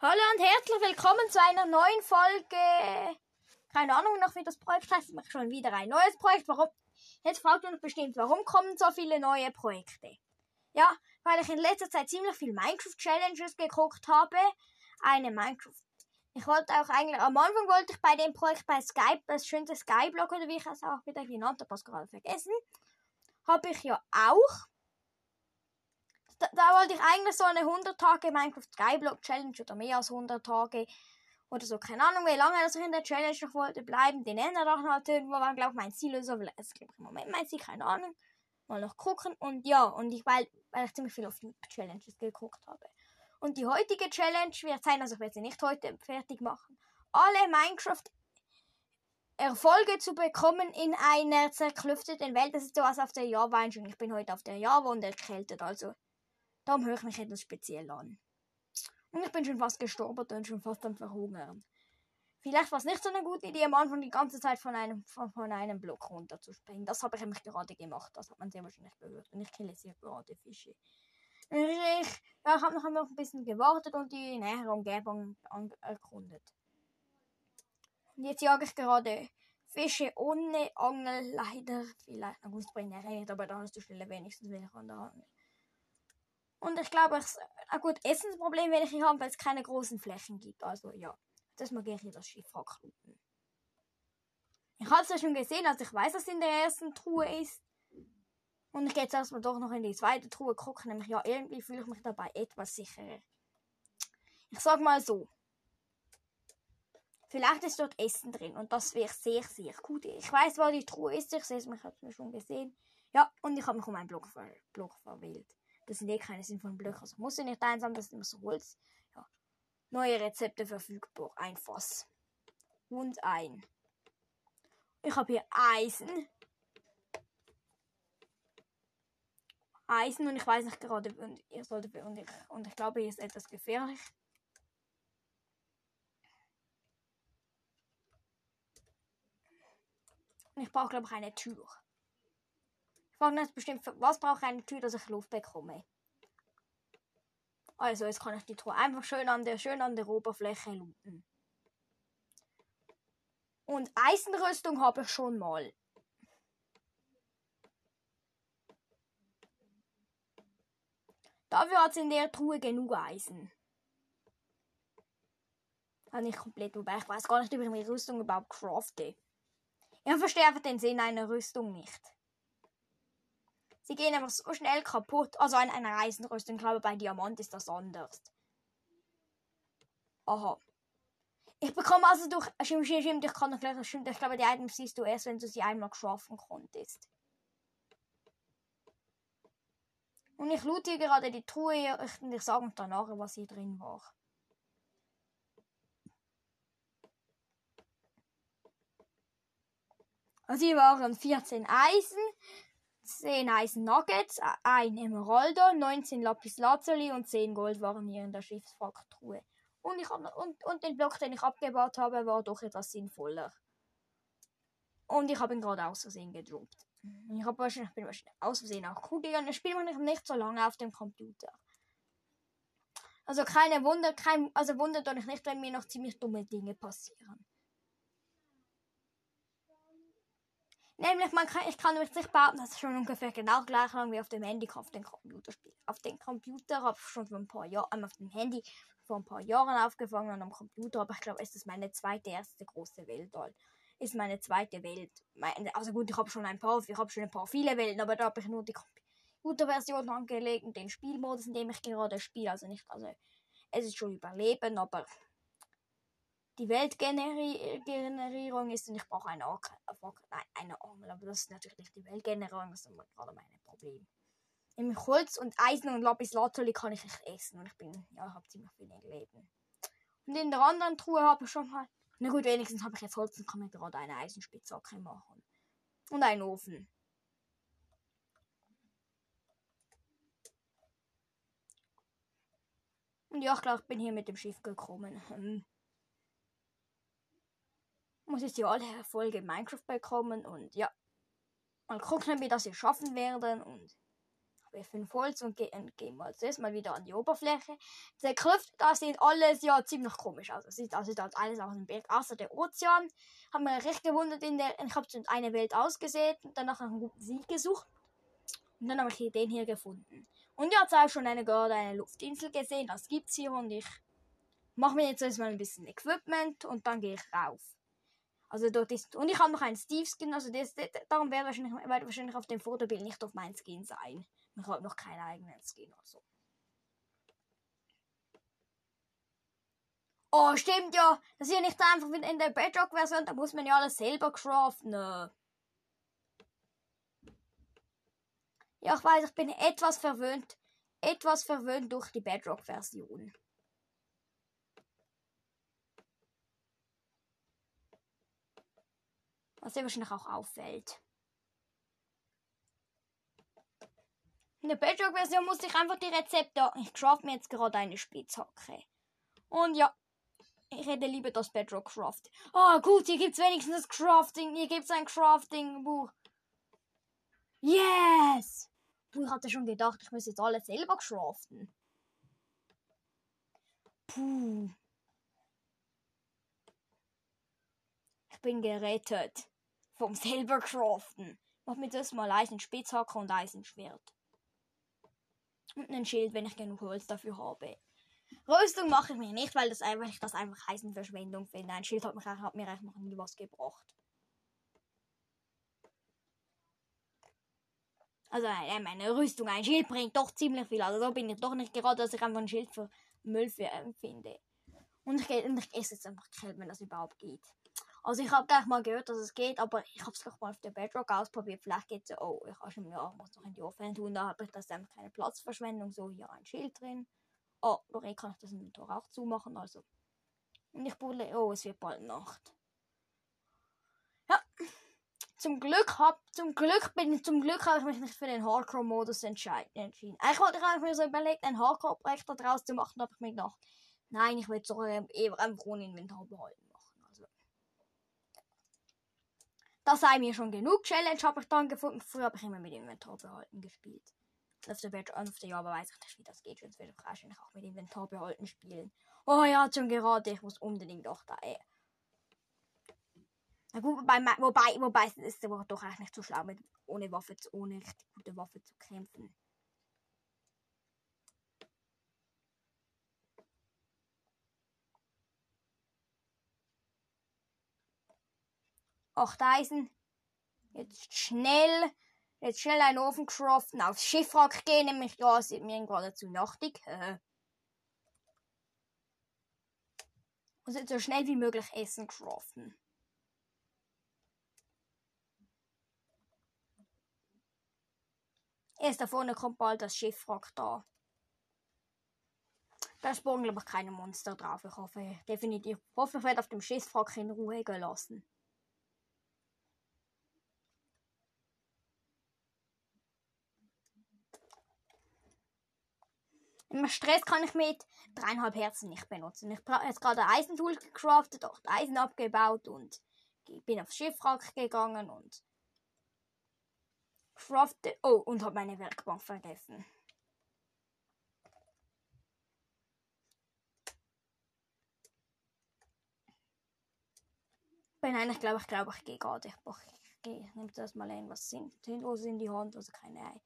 Hallo und herzlich willkommen zu einer neuen Folge. Keine Ahnung noch, wie das Projekt heißt. Ich mache schon wieder ein neues Projekt. Warum? Jetzt fragt ihr euch bestimmt, warum kommen so viele neue Projekte? Ja, weil ich in letzter Zeit ziemlich viel Minecraft-Challenges geguckt habe. Eine Minecraft. Ich wollte auch eigentlich, am Anfang wollte ich bei dem Projekt bei Skype, das schönste Skyblock oder wie ich es auch wieder genannt habe, gerade vergessen, habe ich ja auch da, da wollte ich eigentlich so eine 100 Tage Minecraft Skyblock Challenge oder mehr als 100 Tage oder so, keine Ahnung, wie lange ich in der Challenge noch wollte bleiben. Den Enderdrachen halt irgendwo war, glaube ich, mein Ziel oder so. Es glaube ich im Moment mein Ziel, keine Ahnung. Mal noch gucken. Und ja, und ich, weil, weil ich ziemlich viel auf die Challenges geguckt habe. Und die heutige Challenge wird sein, also ich werde sie nicht heute fertig machen, alle Minecraft Erfolge zu bekommen in einer zerklüfteten Welt. Das ist sowas auf der Java-Einstellung. Ich bin heute auf der Java und erkältet, also Darum höre ich mich etwas speziell an. Und ich bin schon fast gestorben und schon fast am Verhungern. Vielleicht war es nicht so eine gute Idee, am Anfang die ganze Zeit von einem, von, von einem Block runterzuspringen. Das habe ich nämlich gerade gemacht. Das hat man sehr wahrscheinlich gehört. Und ich kille sehr gerade Fische. Ich, ja, ich habe noch ein bisschen gewartet und die nähere Umgebung erkundet. Und jetzt jage ich gerade Fische ohne Angel. Leider, vielleicht, ja nicht, aber da hast du schnell wenigstens welche an der Angel. Und ich glaube, ich, ein gut, Essensproblem werde ich nicht haben, weil es keine großen Flächen gibt. Also ja, das mag ich in das Schiff ankluten. Ich habe es ja schon gesehen, also ich weiß, dass in der ersten Truhe ist. Und ich gehe jetzt erstmal doch noch in die zweite Truhe gucken, nämlich ja, irgendwie fühle ich mich dabei etwas sicherer. Ich sag mal so. Vielleicht ist dort Essen drin und das wäre sehr, sehr gut. Ich weiß, wo die Truhe ist, ich sehe es, ich habe es mir schon gesehen. Ja, und ich habe mich um einen Block, ver Block verwählt. Das sind eh keine sinnvollen Blöcke. Also muss ich nicht einsam, das ist immer so Holz. Ja. Neue Rezepte verfügbar. Ein Fass. Und ein. Ich habe hier Eisen. Eisen und ich weiß nicht gerade, und ihr solltet, und ich, und ich glaube, hier ist etwas gefährlich. Und ich brauche, glaube ich, eine Tür. Fragen jetzt bestimmt, was brauche ich eine Tür, dass ich Luft bekomme? Also, jetzt kann ich die Truhe einfach schön an der, schön an der Oberfläche looten. Und Eisenrüstung habe ich schon mal. Dafür hat es in der Truhe genug Eisen. Also nicht komplett, wobei ich weiß gar nicht, ob ich meine Rüstung überhaupt crafte. Ich verstehe einfach den Sinn einer Rüstung nicht. Sie gehen einfach so schnell kaputt. Also an einer Eisenrüstung, ich glaube bei Diamant ist das anders. Aha. Ich bekomme also durch. Stimmt, stimmt, stimmt, ich kann noch gleich. Stimmt, ich glaube, die Items siehst du erst, wenn du sie einmal geschaffen konntest. Und ich loote hier gerade die Truhe und ich sage danach, was hier drin war. Also hier waren 14 Eisen, 10 Eisen Nuggets, ein Emeraldo, 19 Lapis Lazuli und 10 Gold waren hier in der Schiffswracktruhe. Und, ich hab, und, und den Block, den ich abgebaut habe, war doch etwas sinnvoller. Und ich habe ihn gerade aus Versehen gedroppt. Ich habe wahrscheinlich, bin wahrscheinlich aus Versehen auch cool gegangen. Ich spiele nicht so lange auf dem Computer. Also keine Wunder, kein, also wundert euch nicht, wenn mir noch ziemlich dumme Dinge passieren. Nämlich, man kann, ich kann mich nicht behaupten, das ist schon ungefähr genau gleich lang wie auf dem Handy auf dem Computer spielen. Auf dem Computer habe ich schon vor ein paar Jahren, auf dem Handy vor ein paar Jahren aufgefangen und am Computer, aber ich glaube, es ist meine zweite, erste große Welt. Ist meine zweite Welt. Meine, also gut, ich habe schon ein paar, ich habe schon ein paar viele Welten, aber da habe ich nur die Computerversion angelegt und den Spielmodus, in dem ich gerade spiele. Also nicht, also es ist schon Überleben, aber die Weltgenerierung ist und ich brauche eine, nein, eine Angel, aber das ist natürlich nicht die Weltgenerierung, das ist gerade mein Problem. Nämlich Holz und Eisen und Lapis Lazuli kann ich nicht essen und ich bin, ja, ich habe ziemlich wenig Leben. Und in der anderen Truhe habe ich schon mal, na gut, wenigstens habe ich jetzt Holz und kann mir gerade eine Eisenspitzhacke machen. Und einen Ofen. Und ja, ich glaube, ich bin hier mit dem Schiff gekommen. Muss jetzt ja alle Erfolge Minecraft bekommen und ja. Mal gucken, wie das hier schaffen werden und Habe fünf Holz und gehe geh mal zuerst mal wieder an die Oberfläche. Die Klüfte, da sieht alles ja ziemlich komisch aus. Es sieht also da alles aus dem Berg, außer der Ozean. Habe mir recht gewundert in der, ich habe eine Welt ausgesehen und danach einen guten Sieg gesucht. Und dann habe ich hier den hier gefunden. Und jetzt habe ich schon eine, gerade eine Luftinsel gesehen, das gibt's hier und ich mache mir jetzt erstmal ein bisschen Equipment und dann gehe ich rauf. Also dort ist. Und ich habe noch einen Steve-Skin, also das, das, darum werde wahrscheinlich, werde wahrscheinlich auf dem Fotobild nicht auf mein Skin sein. Ich habe noch keinen eigenen Skin oder so. Oh, stimmt ja. Das ist ja nicht einfach in der Bedrock-Version, da muss man ja alles selber craften. Ja, ich weiß, ich bin etwas verwöhnt. Etwas verwöhnt durch die Bedrock-Version. Was dir wahrscheinlich auch auffällt. In der Bedrock-Version musste ich einfach die Rezepte. Ich craft mir jetzt gerade eine Spitzhacke. Und ja, ich hätte lieber das Bedrock Craft. Ah, oh, gut, hier gibt es wenigstens das Crafting. Hier gibt es ein Crafting-Buch. Yes! Ich hatte schon gedacht, ich muss jetzt alles selber craften. Puh. Ich bin gerettet. Vom selber craften. Mach mir das mal Eisenspitzhacke und Eisenschwert. Und ein Schild, wenn ich genug Holz dafür habe. Rüstung mache ich mir nicht, weil das einfach, ich das einfach Eisenverschwendung finde. Ein Schild hat, mich, hat mir eigentlich noch nie was gebracht. Also äh, meine Rüstung, ein Schild bringt doch ziemlich viel. Also so bin ich doch nicht gerade, dass ich einfach ein Schild für Müll für, äh, finde. Und ich, und ich esse jetzt einfach Kelb, wenn das überhaupt geht. Also ich habe gleich mal gehört, dass es geht, aber ich habe es gleich mal auf der Bedrock ausprobiert. Vielleicht geht es oh, ich habe schon ja, noch in die Ofen tun, da habe ich das einfach keine Platzverschwendung. So, hier ein Schild drin. Oh, Lorraine kann ich das Inventar auch zumachen, also. Und ich buddle, oh, es wird bald Nacht. Ja. Zum Glück hab, zum Glück bin, zum Glück habe ich mich nicht für den Hardcore-Modus entschieden. Eigentlich wollte ich mir so überlegt, ein Hardcore-Projekt daraus zu machen, aber ich mir gedacht, nein, ich will es doch einfach ohne Inventar behalten. Das sei mir schon genug. Challenge habe ich dann gefunden. Früher habe ich immer mit Inventar behalten gespielt. Auf der, der Java weiß ich nicht, wie das geht. Sonst werde ich wahrscheinlich auch mit Inventar behalten spielen. Oh ja, schon gerade. Ich muss unbedingt auch da. Ey. Na gut, wobei, wobei, wobei es ist aber doch eigentlich nicht so schlau, mit, ohne Waffe, ohne richtig gute Waffe zu kämpfen. Acht Eisen. Jetzt schnell, jetzt schnell einen Ofen craften, aufs Schiffwrack gehen, nämlich ja, sind mir gerade zu nachtig. Und so schnell wie möglich Essen craften. Erst da vorne kommt bald das Schiffwrack da. Da spawnen, glaube ich, keine Monster drauf. Ich hoffe, definitiv. Ich hoffe, ich werde auf dem Schiffwrack in Ruhe gelassen. Stress kann ich mit dreieinhalb Herzen nicht benutzen. Ich habe jetzt gerade ein Eisentool gecraftet, auch Eisen abgebaut und bin aufs Schiffwrack gegangen und crafte. Oh, und habe meine Werkbank vergessen. Bin eigentlich, glaube ich, glaube ich, gehe gerade. Ich, ich, ich nehme das mal irgendwas Sinnloses in die Hand, also keine Ei.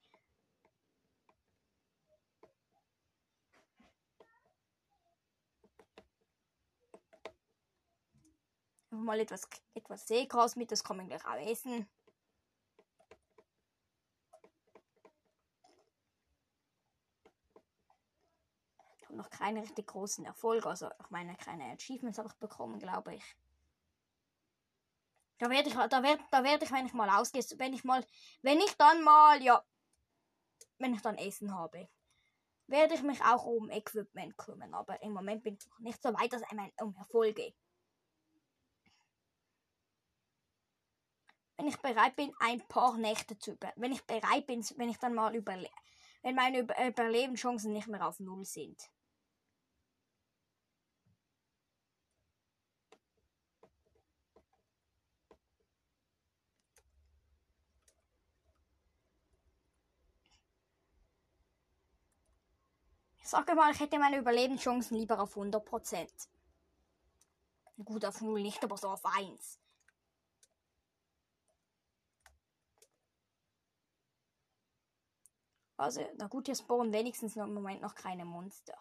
Mal etwas, etwas Seegras mit, das kann man gleich auch essen. Ich habe noch keine richtig großen Erfolge, also ich meine keine Achievements habe ich bekommen, glaube ich. Da werde ich, da werde, da werde ich, wenn ich mal ausgehe, wenn ich mal, wenn ich dann mal, ja, wenn ich dann Essen habe, werde ich mich auch um Equipment kümmern. Aber im Moment bin ich noch nicht so weit, dass ich um Erfolge. Wenn ich bereit bin, ein paar Nächte zu über wenn ich bereit bin, wenn ich dann mal überle wenn meine über Überlebenschancen nicht mehr auf Null sind. Ich sage mal, ich hätte meine Überlebenschancen lieber auf 100%. Gut, auf 0 nicht, aber so auf 1. Also, na gut, hier spawnen wenigstens noch im Moment noch keine Monster.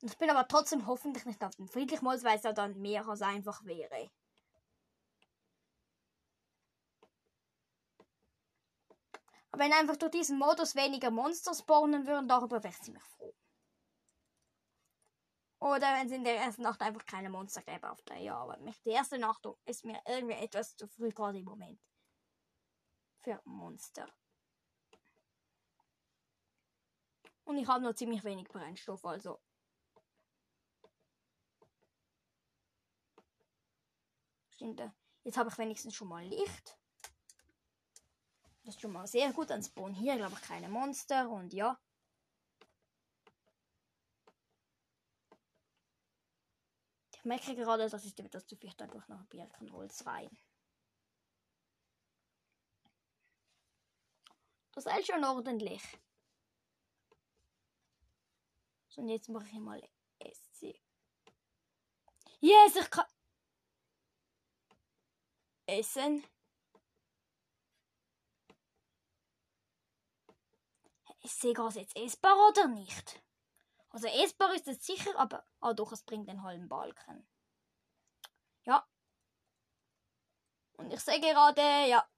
Ich bin aber trotzdem hoffentlich nicht auf den Friedlichmodus, weil es ja dann mehr als einfach wäre. Aber wenn einfach durch diesen Modus weniger Monster spawnen würden, darüber wäre ich ziemlich froh. Oder wenn es in der ersten Nacht einfach keine Monster gäbe auf der Ja, aber die erste Nacht ist mir irgendwie etwas zu früh gerade im Moment. Für Monster. Und ich habe noch ziemlich wenig Brennstoff, also. Stimmt. Jetzt habe ich wenigstens schon mal Licht. Das ist schon mal sehr gut. Dann spawnen hier, glaube ich, keine Monster. Und ja. Ich merke gerade, dass ich etwas zu viel dadurch noch Birkenholz rein. Das ist schon ordentlich. So, und jetzt mache ich mal SC. Yes, ich kann. Essen. Ist Seegras jetzt essbar oder nicht? Also essbar ist es sicher, aber ah, doch, es bringt den halben Balken. Ja. Und ich sehe gerade, ja.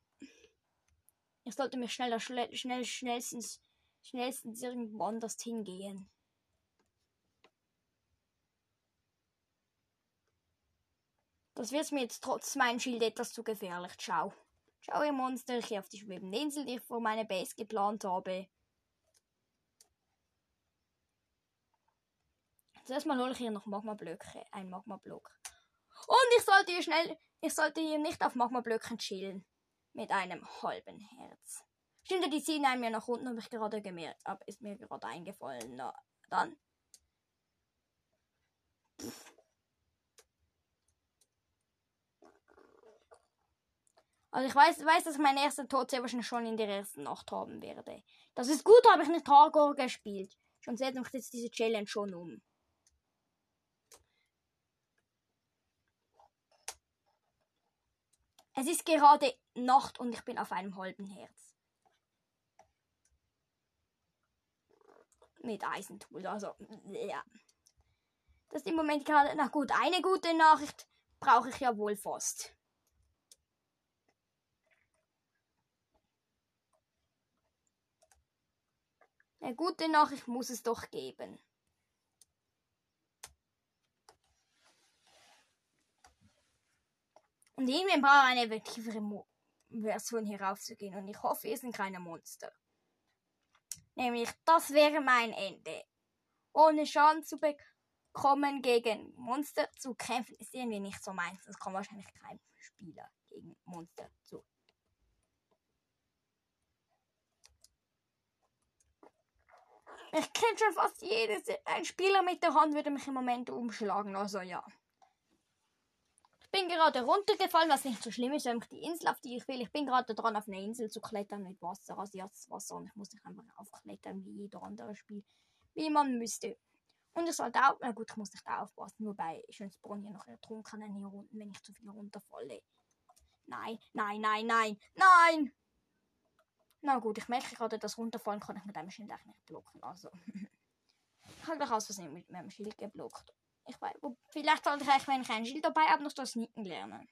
Ich sollte mir schneller, schnell, schnell, schnellstens, schnellstens irgendwo anders hingehen. Das wird mir jetzt trotz meinem Schild etwas zu gefährlich. Ciao. Ciao, ihr Monster. Ich auf die schwebende Insel, die ich vor meiner Base geplant habe. Zuerst mal hole ich hier noch Magma-Blöcke, ein Magma-Block. Und ich sollte hier schnell, ich sollte hier nicht auf Magma-Blöcken chillen. Mit einem halben Herz. Stimmt, die ziehen einem ja nach unten, habe ich gerade gemerkt. Aber ist mir gerade eingefallen. Na, dann. Also ich weiß, weiß, dass ich meinen ersten Tod sehr wahrscheinlich schon in der ersten Nacht haben werde. Das ist gut, habe ich nicht Hardcore gespielt. Schon setze ich jetzt diese Challenge schon um. Es ist gerade Nacht und ich bin auf einem halben Herz. Mit Eisentool, also ja. Das ist im Moment gerade, na gut, eine gute Nachricht brauche ich ja wohl fast. Eine gute Nachricht muss es doch geben. Und irgendwie brauche eine effektivere Mo Version hier raufzugehen. Und ich hoffe, es sind keine Monster. Nämlich, das wäre mein Ende. Ohne Schaden zu bekommen, gegen Monster zu kämpfen, ist irgendwie nicht so meins. Das kann wahrscheinlich kein Spieler gegen Monster zu. Ich kenne schon fast jedes. Ein Spieler mit der Hand würde mich im Moment umschlagen. Also ja bin gerade runtergefallen, was nicht so schlimm ist, nämlich die Insel, auf die ich will. Ich bin gerade dran, auf eine Insel zu klettern mit Wasser. Also jetzt Wasser und ich muss nicht einfach aufklettern wie jeder andere Spiel, wie man müsste. Und ich sollte auch, na gut, ich muss nicht aufpassen, nur bei Schönsbrunn hier noch ertrunkenen hier unten, wenn ich zu viel runterfalle. Nein, nein, nein, nein, nein! Na gut, ich merke gerade, dass runterfallen kann ich mit einem Schild eigentlich nicht blocken. Also, ich habe mich aus Versehen mit meinem Schild geblockt. Ich weiß, vielleicht sollte ich, wenn ich ein Schild dabei habe, noch das Sneaken lernen.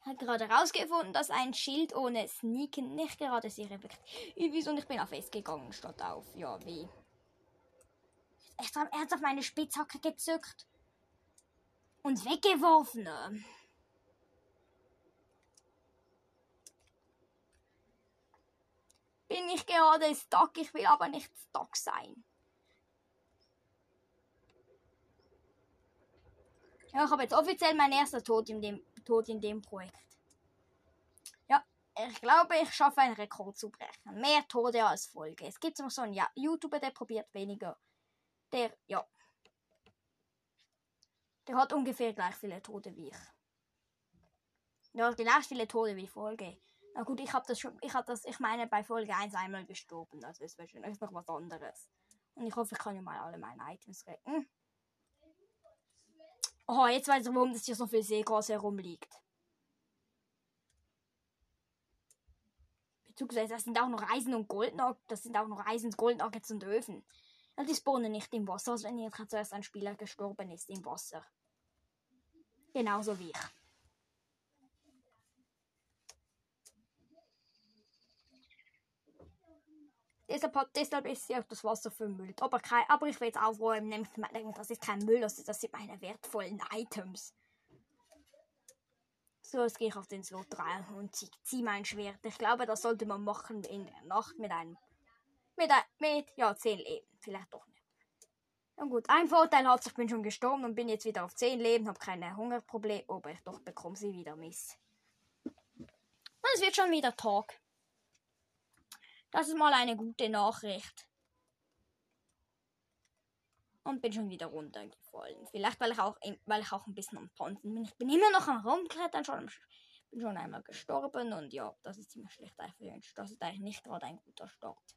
Ich habe gerade herausgefunden, dass ein Schild ohne Sneaken nicht gerade sehr effektiv ist und ich bin auf S gegangen statt auf, ja, wie. Er hat auf meine Spitzhacke gezückt und weggeworfen. Bin ich gerade stuck, ich will aber nicht stuck sein. Ja, ich habe jetzt offiziell mein erster Tod in dem, Tod in dem Projekt. Ja, ich glaube, ich schaffe einen Rekord zu brechen. Mehr Tode als Folge. Es gibt noch so einen ja, YouTuber, der probiert weniger. Der, ja. Der hat ungefähr gleich viele Tode wie ich. Hat gleich viele Tode wie Folge. Na gut, ich habe das schon, ich habe das, ich meine bei Folge 1 einmal gestorben, also ist wahrscheinlich noch was anderes. Und ich hoffe, ich kann ja mal alle meine Items retten. Oh, jetzt weiß ich, warum das hier so viel Seegras herumliegt. Beziehungsweise, das sind auch noch Eisen und Gold, das sind auch noch Eisen, Gold Nuggets und Öfen. Ja, die spawnen nicht im Wasser, als wenn jetzt zuerst ein Spieler gestorben ist im Wasser. Genauso wie ich. Deshalb, deshalb ist sie auch das Wasser vermüllt. Aber, kein, aber ich will jetzt aufräumen, nämlich das ist kein Müll, das sind meine wertvollen Items. So, jetzt gehe ich auf den Slot 3 und ziehe zieh mein Schwert. Ich glaube, das sollte man machen in der Nacht mit einem. Mit, ein, mit ja, 10 Leben. Vielleicht doch nicht. Na gut, ein Vorteil hat, ich bin schon gestorben und bin jetzt wieder auf 10 Leben, habe keine Hungerprobleme, aber ich doch bekomme sie wieder Miss. Und es wird schon wieder Tag. Das ist mal eine gute Nachricht. Und bin schon wieder runtergefallen. Vielleicht, weil ich auch, weil ich auch ein bisschen am Ponten bin. Ich bin immer noch am Rumklettern, schon, bin schon einmal gestorben. Und ja, das ist ziemlich schlecht. Das ist eigentlich nicht gerade ein guter Start.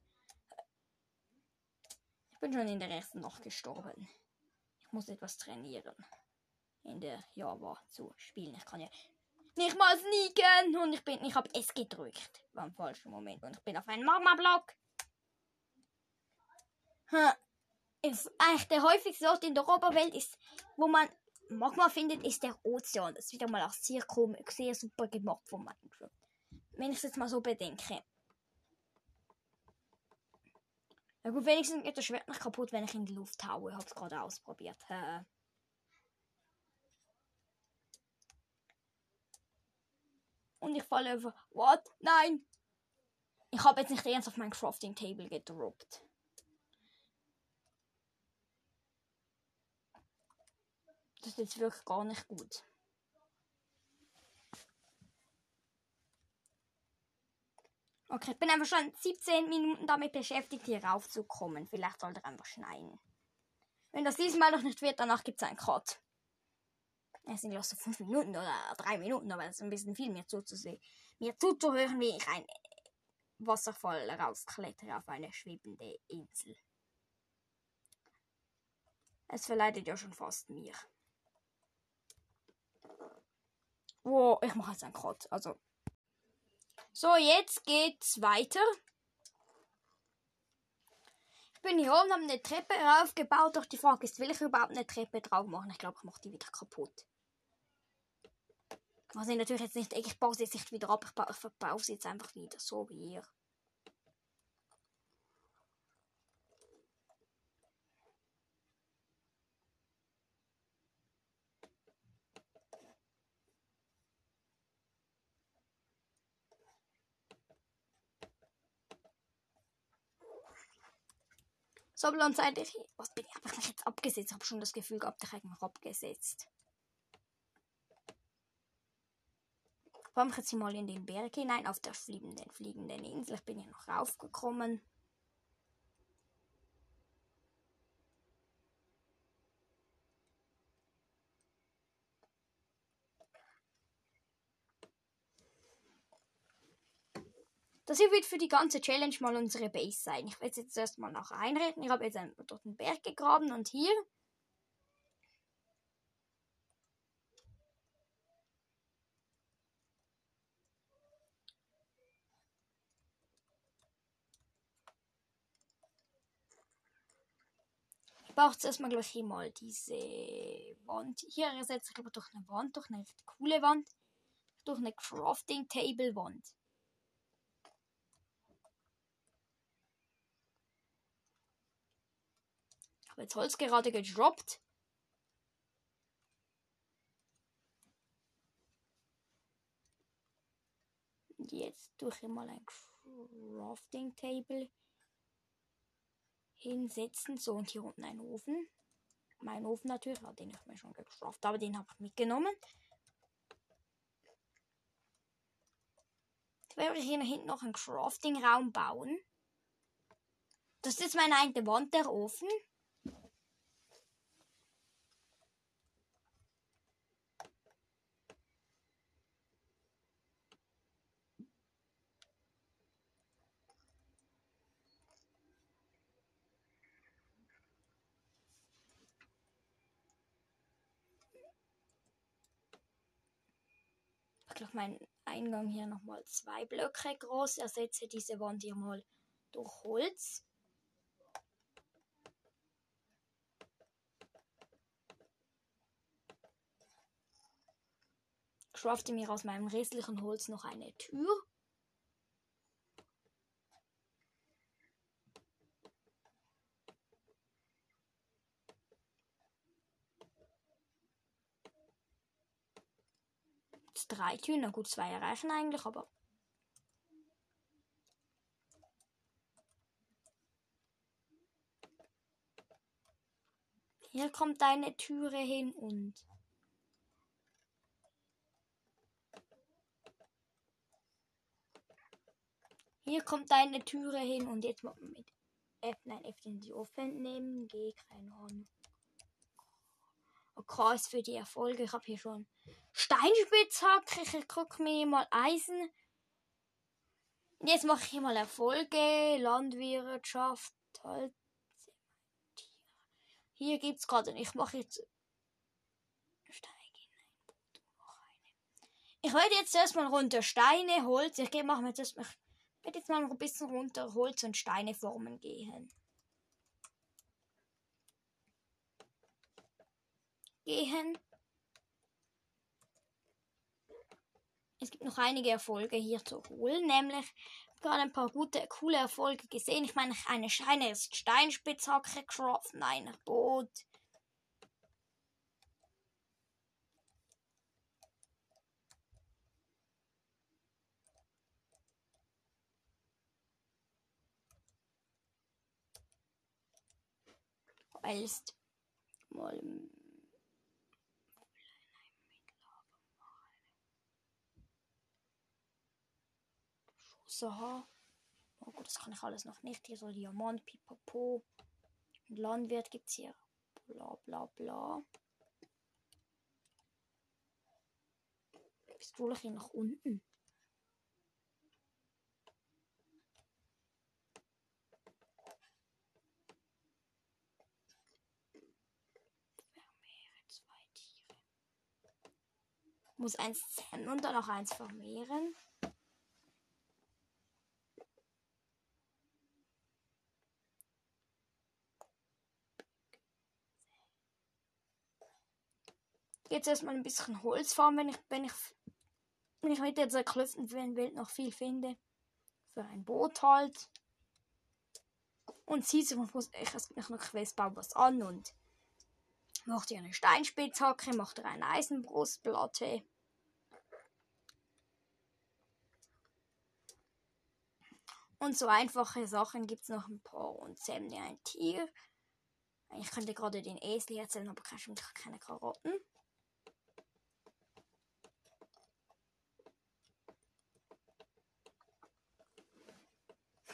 Ich bin schon in der ersten Nacht gestorben. Ich muss etwas trainieren. In der Java zu spielen. Ich kann ja nicht mal sneaken. Und ich bin, ich habe es gedrückt. War im falschen Moment. Und ich bin auf einem Magma-Block. Ist eigentlich der häufigste Ort in der Oberwelt ist, wo man Magma findet, ist der Ozean. Das ist wieder mal auch sehr komisch, sehr super gemacht von Minecraft. Wenn ich es jetzt mal so bedenke. Na gut, wenigstens geht das Schwert nicht kaputt, wenn ich in die Luft haue. Ich es gerade ausprobiert. Und ich falle einfach. What? Nein! Ich habe jetzt nicht ernst auf mein Crafting Table gedroppt. Das ist jetzt wirklich gar nicht gut. Okay, ich bin einfach schon 17 Minuten damit beschäftigt, hier raufzukommen. Vielleicht sollte er einfach schneien. Wenn das diesmal noch nicht wird, danach gibt es einen Cut. Es sind ja so 5 Minuten oder 3 Minuten, aber es ist ein bisschen viel, mir zuzusehen. Mir zuzuhören, wie ich ein Wasserfall rausklettere auf eine schwebende Insel. Es verleidet ja schon fast mir. Oh, ich mache jetzt einen Cut. Also. So, jetzt geht's weiter. Ich bin hier oben, habe eine Treppe aufgebaut, doch die Frage ist, will ich überhaupt eine Treppe drauf machen? Ich glaube, ich mache die wieder kaputt. Was ich natürlich jetzt nicht, ich baue sie jetzt nicht wieder ab, ich, baue, verbaue sie jetzt einfach wieder, so wie hier. So, Blondzeit, ich. Was bin ich? Habe ich mich jetzt abgesetzt? Ich habe schon das Gefühl gehabt, ich habe mich abgesetzt. Komme ich jetzt mal in den Berg hinein, auf der fliegenden, fliegenden Insel. Ich bin hier noch raufgekommen. Das hier wird für die ganze Challenge mal unsere Base sein. Ich werde jetzt erstmal noch einreden. Ich habe jetzt einen, dort einen Berg gegraben und hier. Brauche jetzt erstmal gleich hier mal diese Wand. Hier ersetze ich glaube durch eine Wand, durch eine coole Wand, durch eine Crafting Table Wand. habe jetzt Holz gerade gedroppt. Jetzt durch mal ein Crafting Table hinsetzen. So, und hier unten ein Ofen. Mein Ofen natürlich, den ich mir schon gecraftet aber den habe ich mitgenommen. Jetzt werde ich hier hinten noch einen Crafting-Raum bauen. Das ist jetzt meine eine Wand, der Ofen. gleich meinen Eingang hier nochmal zwei Blöcke groß. Ersetze diese Wand hier mal durch Holz. Crafte mir aus meinem restlichen Holz noch eine Tür. Drei Türen. Na gut, zwei erreichen eigentlich, aber. Hier kommt eine Türe hin und. Hier kommt eine Türe hin und jetzt mit F, nein, F in die Offen nehmen. G, keine Ahnung. Okay, ist für die Erfolge. Ich habe hier schon Steinspitzhacke. Ich gucke mir mal Eisen. Jetzt mache ich hier mal Erfolge. Landwirtschaft. Halt. Hier gibt es gerade. Ich mache jetzt. Ich werde jetzt erstmal runter Steine, Holz. Ich mache jetzt erstmal. Ich werde jetzt mal ein bisschen runter Holz und Steine formen gehen. Gehen. Es gibt noch einige Erfolge hier zu holen, nämlich gerade ein paar gute, coole Erfolge gesehen. Ich meine, eine Scheine ist Steinspitzhacke craften, ein Boot. Ist mal So. Oh gut, das kann ich alles noch nicht. Hier so Diamant, Pipapo. Und Landwirt gibt es hier. Bla bla bla. Bist du hier nach unten? Muss eins zählen und dann noch eins vermehren. Jetzt erstmal ein bisschen Holz fahren, wenn ich, wenn ich, wenn ich mit dieser Klüften für ein Welt noch viel finde. Für ein Boot halt. Und ich muss ich es mich noch Quest bauen was an und macht ihr eine Steinspitzhacke, macht ihr eine Eisenbrustplatte. Und so einfache Sachen gibt es noch ein paar. Und Sammy ein Tier. Ich könnte gerade den Esel erzählen, aber keine Karotten.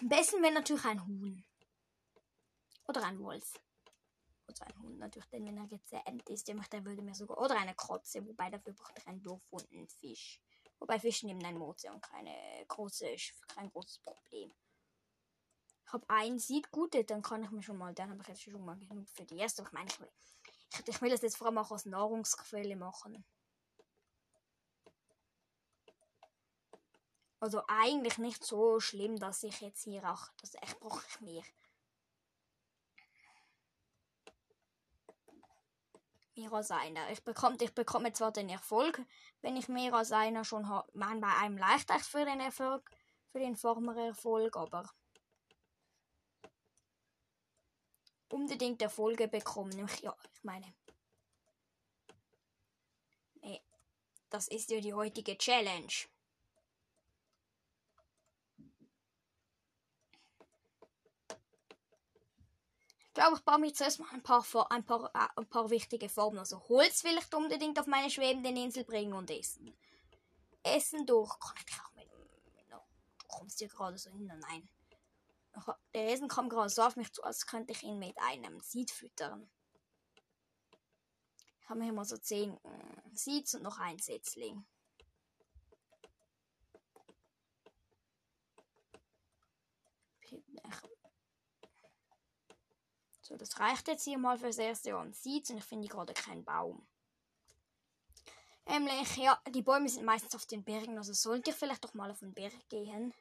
Am besten wäre natürlich ein Huhn. Oder ein Wolf. Oder ein Hund natürlich, denn wenn er gezähmt ist, der würde mir sogar. Oder eine Krotze, wobei dafür braucht er einen Dorf und einen Fisch. Wobei Fische nehmen ein Moze und keine große, kein großes Problem. Ich habe einen sieht gut, dann kann ich mir schon mal, dann habe ich jetzt schon mal genug für die erste. Ich meine, ich will, ich will das jetzt vor allem auch als Nahrungsquelle machen. Also eigentlich nicht so schlimm, dass ich jetzt hier auch, das echt brauche ich mehr. Mehr als einer. Ich bekomme, ich bekomme zwar den Erfolg, wenn ich mehr als einer schon habe. Man bei einem leicht für den Erfolg, für den Former-Erfolg, aber unbedingt Erfolge bekommen. Ja, ich meine. Nee, das ist ja die heutige Challenge. Ich glaube, ich baue mir zuerst mal ein paar, ein paar, äh, ein paar wichtige Formen. Also Holz will ich unbedingt auf meine schwebende Insel bringen und Essen. Essen durch. Kann ich auch mit. mit no, du kommst hier gerade so hin. Nein. Der Essen kam gerade so auf mich zu, als könnte ich ihn mit einem Seed füttern. Ich habe hier mal so 10 mm, Seeds und noch ein Setzling. So, das reicht jetzt hier mal fürs erste Jahr an Seeds und ich finde gerade keinen Baum. Nämlich, ja, die Bäume sind meistens auf den Bergen, also sollte ich vielleicht doch mal auf den Berg gehen.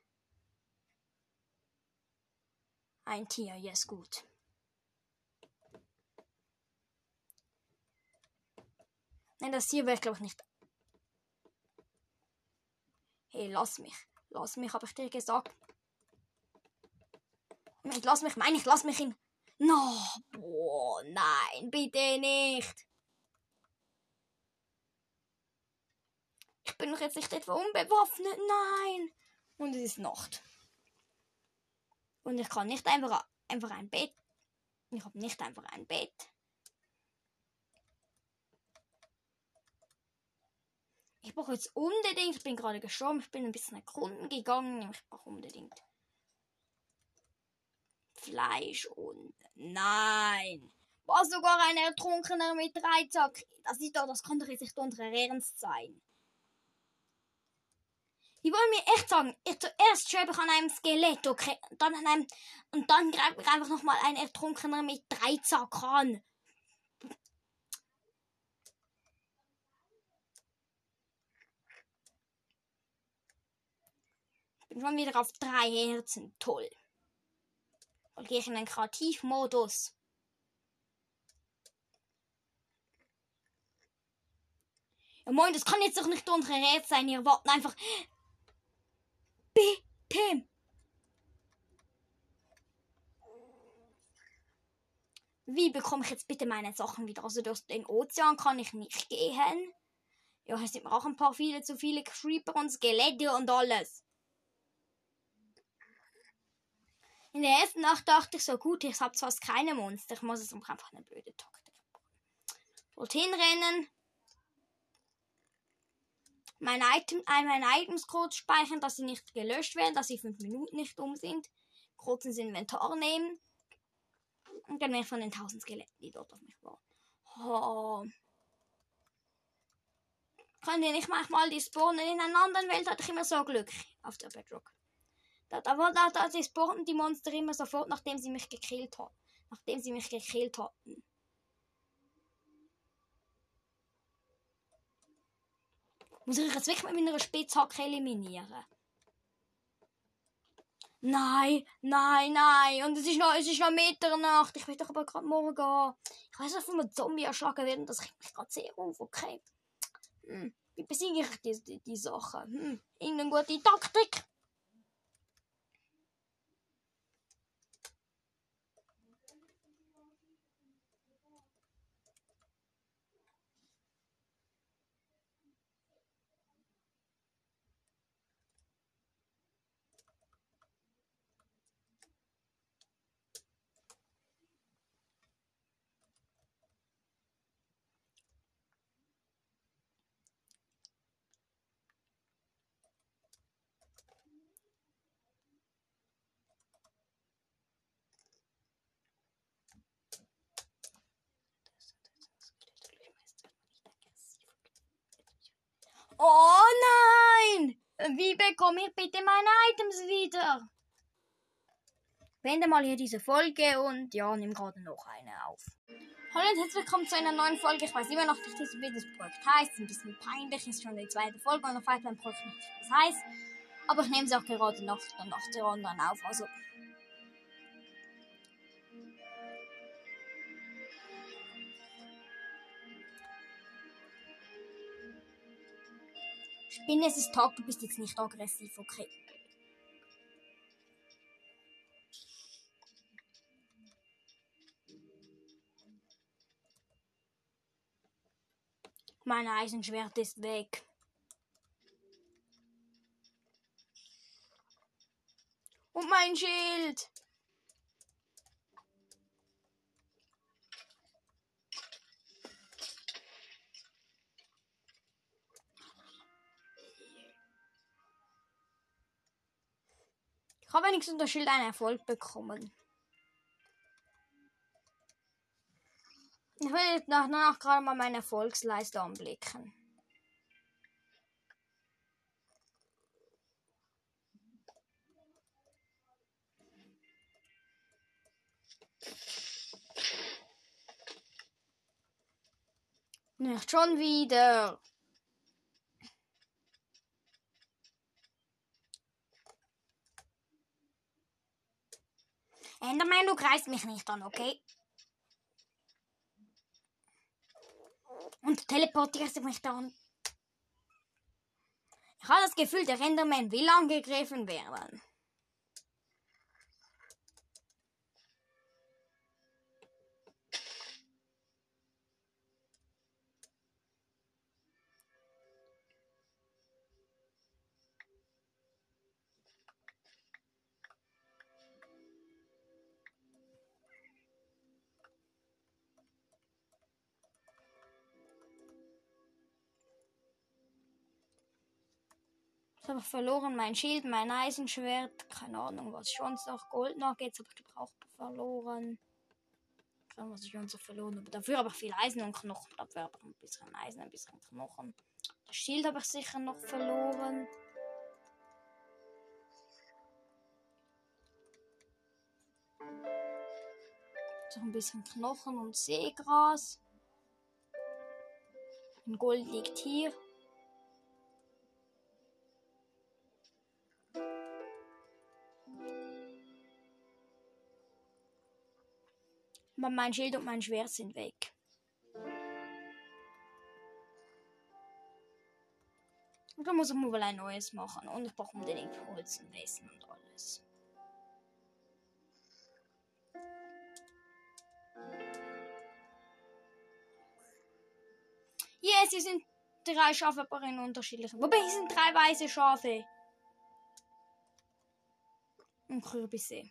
Ein Tier, ist gut. Nein, das Tier wäre, glaube ich, nicht. Hey, lass mich. Lass mich, habe ich dir gesagt. Ich lass mich, meine ich, lass mich in. No, boah, nein, bitte nicht. Ich bin doch jetzt nicht etwa unbewaffnet, nein. Und es ist Nacht. Und ich kann nicht einfach, einfach ein Bett. Ich habe nicht einfach ein Bett. Ich brauche jetzt unbedingt, ich bin gerade gestorben, ich bin ein bisschen erkunden gegangen, ich brauche unbedingt Fleisch und nein. War sogar ein Ertrunkener mit Dreizack. Das ist doch, das doch jetzt nicht unser Ernst sein. Die wollen mir echt sagen, ich zuerst schreibe ich an einem Skelett, okay, und dann an einem, und dann greife ich einfach nochmal ein Ertrunkener mit Dreizack an. Ich bin schon wieder auf drei Herzen, toll. Und gehe ich in den Kreativmodus. Ja moin, das kann jetzt doch nicht unsere Rätsel sein. Ihr warten einfach. Bitte. Wie bekomme ich jetzt bitte meine Sachen wieder? Also durch den Ozean kann ich nicht gehen. Ja, es sind mir auch ein paar viele zu viele Creeper und Skelette und alles. In der ersten Nacht dachte ich so, gut, ich habe zwar keine Monster, ich muss es einfach eine blöde Taktik. Dorthin rennen. Mein Item, äh, meine Items kurz speichern, dass sie nicht gelöscht werden, dass sie fünf Minuten nicht um sind. Kurz ins Inventar nehmen. Und dann mehr von den tausend Skeletten, die dort auf mich waren. Oh. Können die nicht manchmal die spawnen in einer anderen Welt, hatte ich immer so Glück auf der Bedrock. Da, da, da, da spawnen die Monster immer sofort, nachdem sie mich gekillt haben. Nachdem sie mich gekillt hatten. Muss ich jetzt wirklich mit meiner Spitzhacke eliminieren? Nein, nein, nein. Und es ist noch, es ist noch Mitternacht. Ich will doch aber gerade morgen gehen. Ich weiß nicht, ob wir Zombie erschlagen werden. Das regt mich gerade sehr auf, okay? Hm. Wie besiege ich die, die, die Sachen? Hm. Irgendeine gute Taktik? Oh nein! Wie bekomme ich bitte meine Items wieder? Beende mal hier diese Folge und ja, nimm gerade noch eine auf. Hallo und herzlich willkommen zu einer neuen Folge. Ich weiß immer noch nicht, wie das Projekt heißt. Ein bisschen peinlich, ist schon die zweite Folge und noch weiß mein Projekt nicht, was heißt. Aber ich nehme sie auch gerade noch, nach der anderen auf. Also Spinne, es ist Tag, du bist jetzt nicht aggressiv, okay? Mein Eisenschwert ist weg. Und mein Schild. Ich habe wenigstens das Schild einen Erfolg bekommen. Ich will jetzt danach gerade mal meine Erfolgsleiste anblicken. Nicht schon wieder. Enderman, du greifst mich nicht an, okay? Und teleportierst du mich dann. Ich habe das Gefühl, der Enderman will angegriffen werden. Verloren mein Schild, mein Eisenschwert, keine Ahnung, was sonst noch. Gold Nuggets habe ich auch verloren. Ahnung, was ich sonst noch verloren habe. Dafür ich viel Eisen und Knochen. Dafür ich ein bisschen Eisen, ein bisschen Knochen. Das Schild habe ich sicher noch verloren. So ein bisschen Knochen und Seegras. Ein Gold liegt hier. Mein Schild und mein Schwert sind weg. Und dann muss ich mal ein neues machen. Und ich brauche unbedingt Holz und Essen und alles. Yes, hier sind drei Schafe, aber in unterschiedlichen. Wobei, hier sind drei weiße Schafe. Und Kürbisse.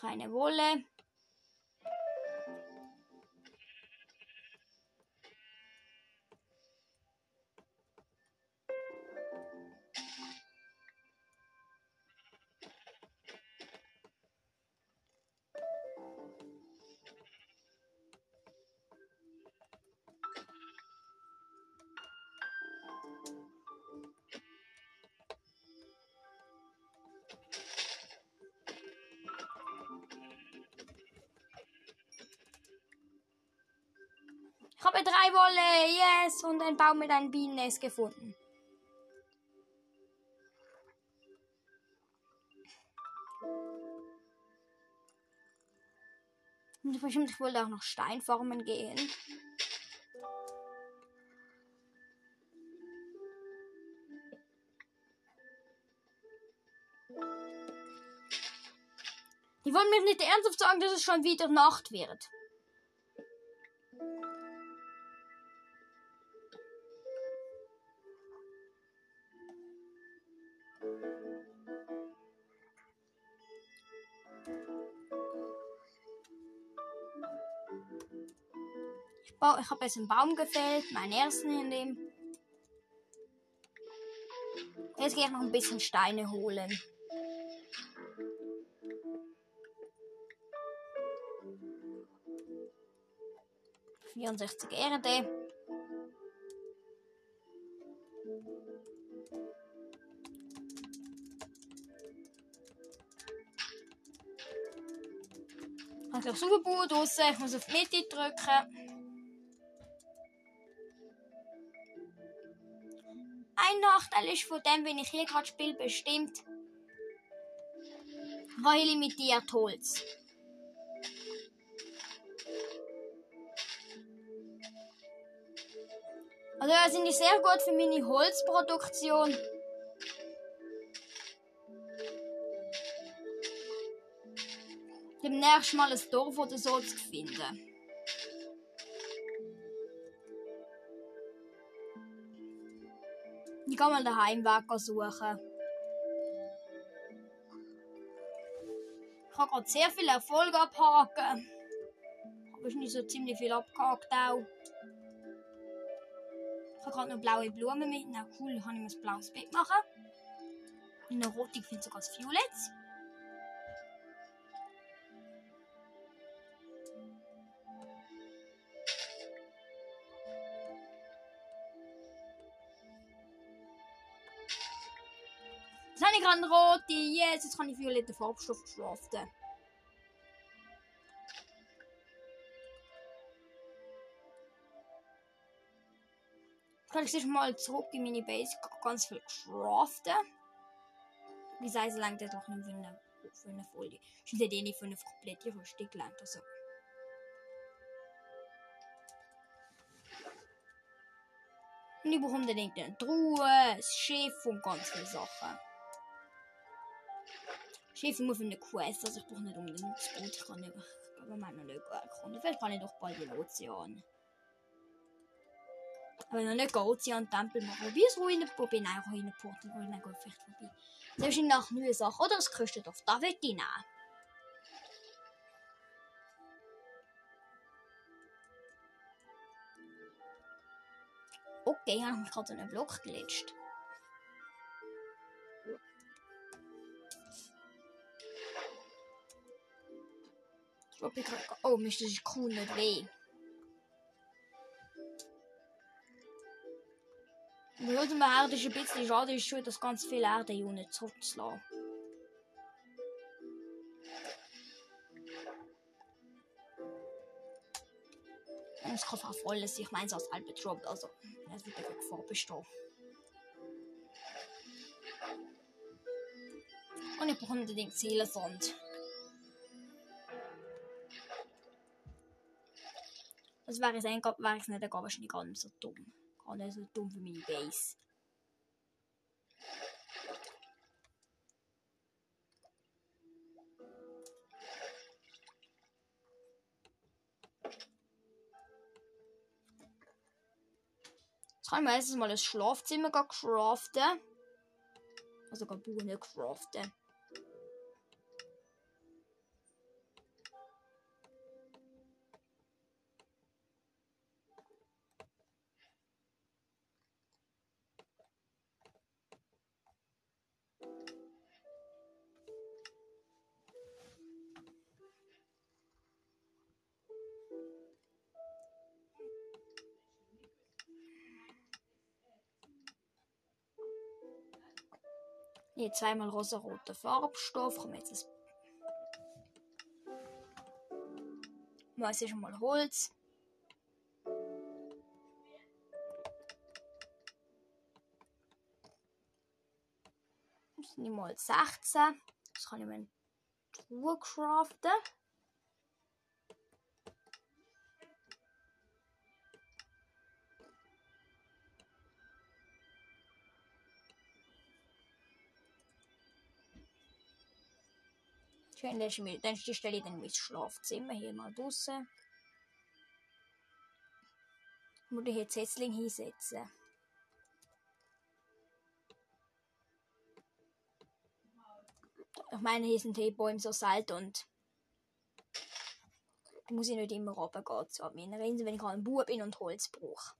Keine Wolle. Wolle, yes, und ein Baum mit einem Bienennest gefunden. Und bestimmt, ich wollte auch noch Steinformen gehen. Die wollen mir nicht ernsthaft sagen, dass es schon wieder Nacht wird. Ich habe jetzt einen Baum gefällt, meinen ersten in dem. Jetzt gehe ich noch ein bisschen Steine holen. Vierundsechzig Erde. Ich habe super gut draussen. Ich muss auf die Mitte drücken. Ein Nachteil ist von dem, wenn ich hier gerade spiele, bestimmt weil limitiert Holz. Also das sind die sehr gut für meine Holzproduktion. Demnächst mal ein Dorf oder so zu finden. Ich gehe mal den Heimweg suchen. Ich habe gerade sehr viel Erfolg abhaken. Aber ist nicht so ziemlich viel abgehakt auch. Ich habe gerade noch blaue Blumen mit. Na cool, kann ich mir ein blaues Bett machen. Eine rote, ich finde sogar das Violett. habe eine rote. Yes, jetzt kann ich violette Farbstoff craften. Kann ich mal zurück in meine Base ganz viel craften. Wie sei es langt das doch nicht für eine, für eine Folie. Ich hätte eh nicht für eine komplette Versteck langt. Also. Und ich bekomme dann irgendeine Truhe, das Schiff und ganz viele Sachen. Nur für eine Quest, also ich brauche nicht unbedingt das Boot. Ich kann einfach, aber man noch nicht erkunden. Vielleicht kann ich doch bald in den Ozean. Aber noch nicht Ozean-Tempel machen. Wie es Ruinenport nein, Ruinenport, Ruinen geht vielleicht vorbei. Das ist nach neue Sachen. Oder das kostet auf. Da wird ich nehmen. Okay, ich habe mich gerade einen Block gelitscht. Oh, Mist, das cool, nicht weh. Ja, der Erde ist ein bisschen schade, ist schon, dass ganz viele Erde Unit zurückzulassen. Und es kann fast alles, ich meine es als halbe Drop, also es wird eine Gefahr bestehen. Und ich brauche unbedingt Seelensand. Das wäre es eigentlich, wäre es nicht, dann wahrscheinlich gar nicht so dumm. Gar nicht so dumm für meine Base. Jetzt kann ich meistens mal das Schlafzimmer craften. Also gar Bohnen craften. Zweimal rosa-roter Farbstoff. Komm jetzt das. Was ist schon mal Holz? Das sind mal 16. Das kann ich mir Truhe craften. Schön, dann stelle ich dann mein Schlafzimmer hier mal draußen. Muss ich jetzt Setzling hinsetzen. Ich meine, hier sind die Bäume so selten und da muss ich nicht immer runtergehen zu meiner Insel, wenn ich ein Bub bin und Holz brauche.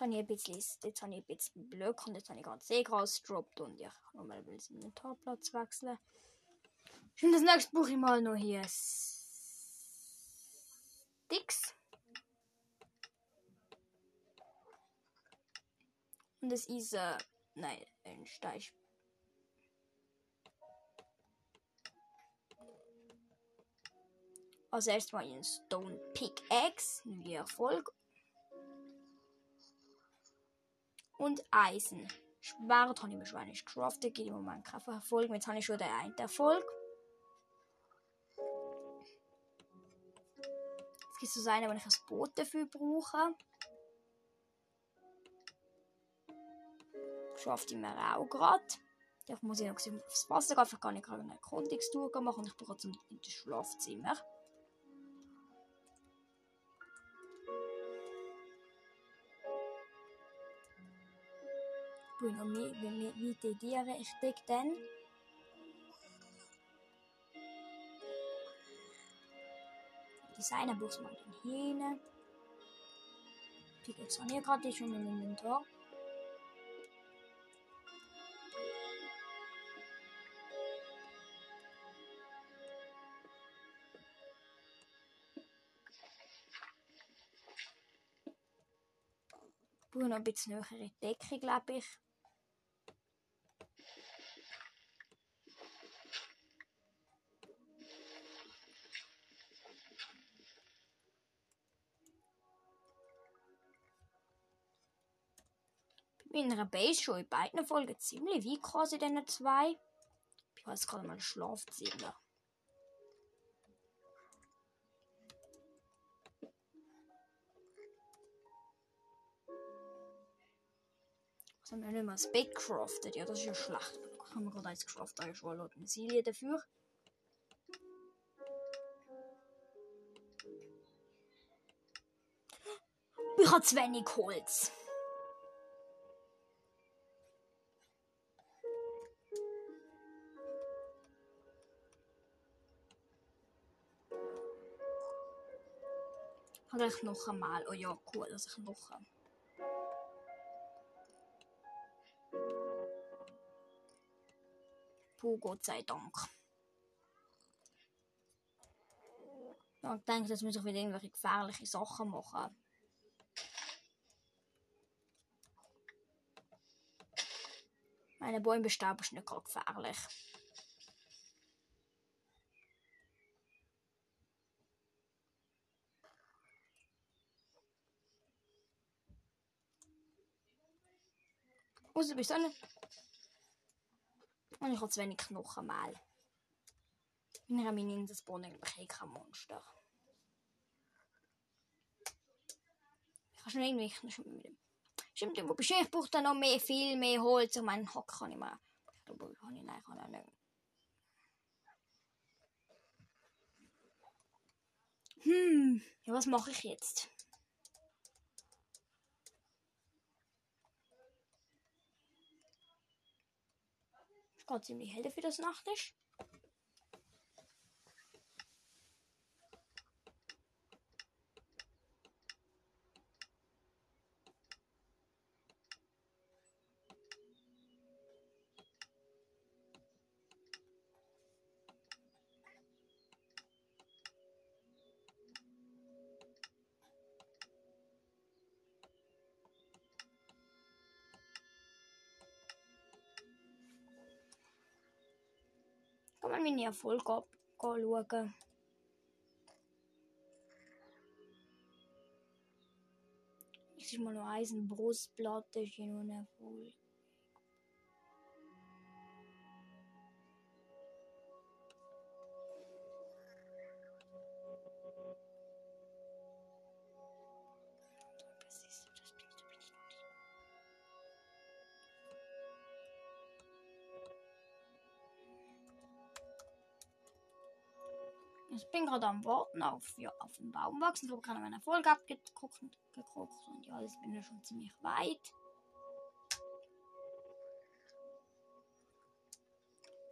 Habe ein bisschen, jetzt habe ich ein bisschen Blöcke und jetzt habe ich gerade Seegras gedroppt und ich kann nochmal ein bisschen Inventarplatz wechseln. Und das nächste brauche ich mal noch hier Sticks. Und das ist, äh, nein, ein Stein. Als erstes mal ein Stone Pickaxe, neue Erfolg. Und Eisen. Schwert habe ich mir schon nicht gecraftet, geht im Moment kein Erfolg. Jetzt habe ich schon den einen Erfolg. Es gibt so eine, wo ich ein Boot dafür brauche. Schafft ich mir auch gerade. Da muss ich noch aufs Wasser gehen, vielleicht kann ich gerade eine Erkundungstour machen und ich brauche zum das Schlafzimmer. Bueno, wie die Tiere richtig dann. Designer muss man dann hin. Pickaxe habe ich gerade schon im Inventar. Brauche noch ein bisschen höhere Decke, glaube ich. In einer Base schon in beiden Folgen ziemlich weit quasi diesen zwei. Ich weiß gerade mal Schlafzimmer. Was haben wir nicht mehr das Bett crafted? Ja, das ist ja schlecht. Haben wir gerade eins ist wohl eine Silie dafür. Ich habe zu wenig Holz. Hat ich noch einmal. Oh ja, cool, dass ich noch habe. Puh, Gott sei Dank. Ja, ich denke, dass muss ich wieder irgendwelche gefährliche Sachen machen. Meine Bäume ist nicht gerade gefährlich. Außer bei Sonne. Und ich habe zu wenig Knochenmehl. In einer Mini in das Boden kein Monster. Ich habe schon irgendwie schon mit dem. Stimmt, wo bist du? Ich brauche dann noch mehr, viel mehr Holz. Und meinen Hack kann ich mal. Ich glaube, ich kann ihn eigentlich auch nicht. Hm, ja, was mache ich jetzt? Gerade ziemlich hell für das Nacht Kann man meine Erfolge schauen. Ich ist mal noch Eisenbrustplatte, ist hier nur. Ich bin gerade am Warten auf, ja, auf den Baum wachsen. Ich habe gerade meine Folge abgeguckt geguckt und ja, jetzt bin ich schon ziemlich weit.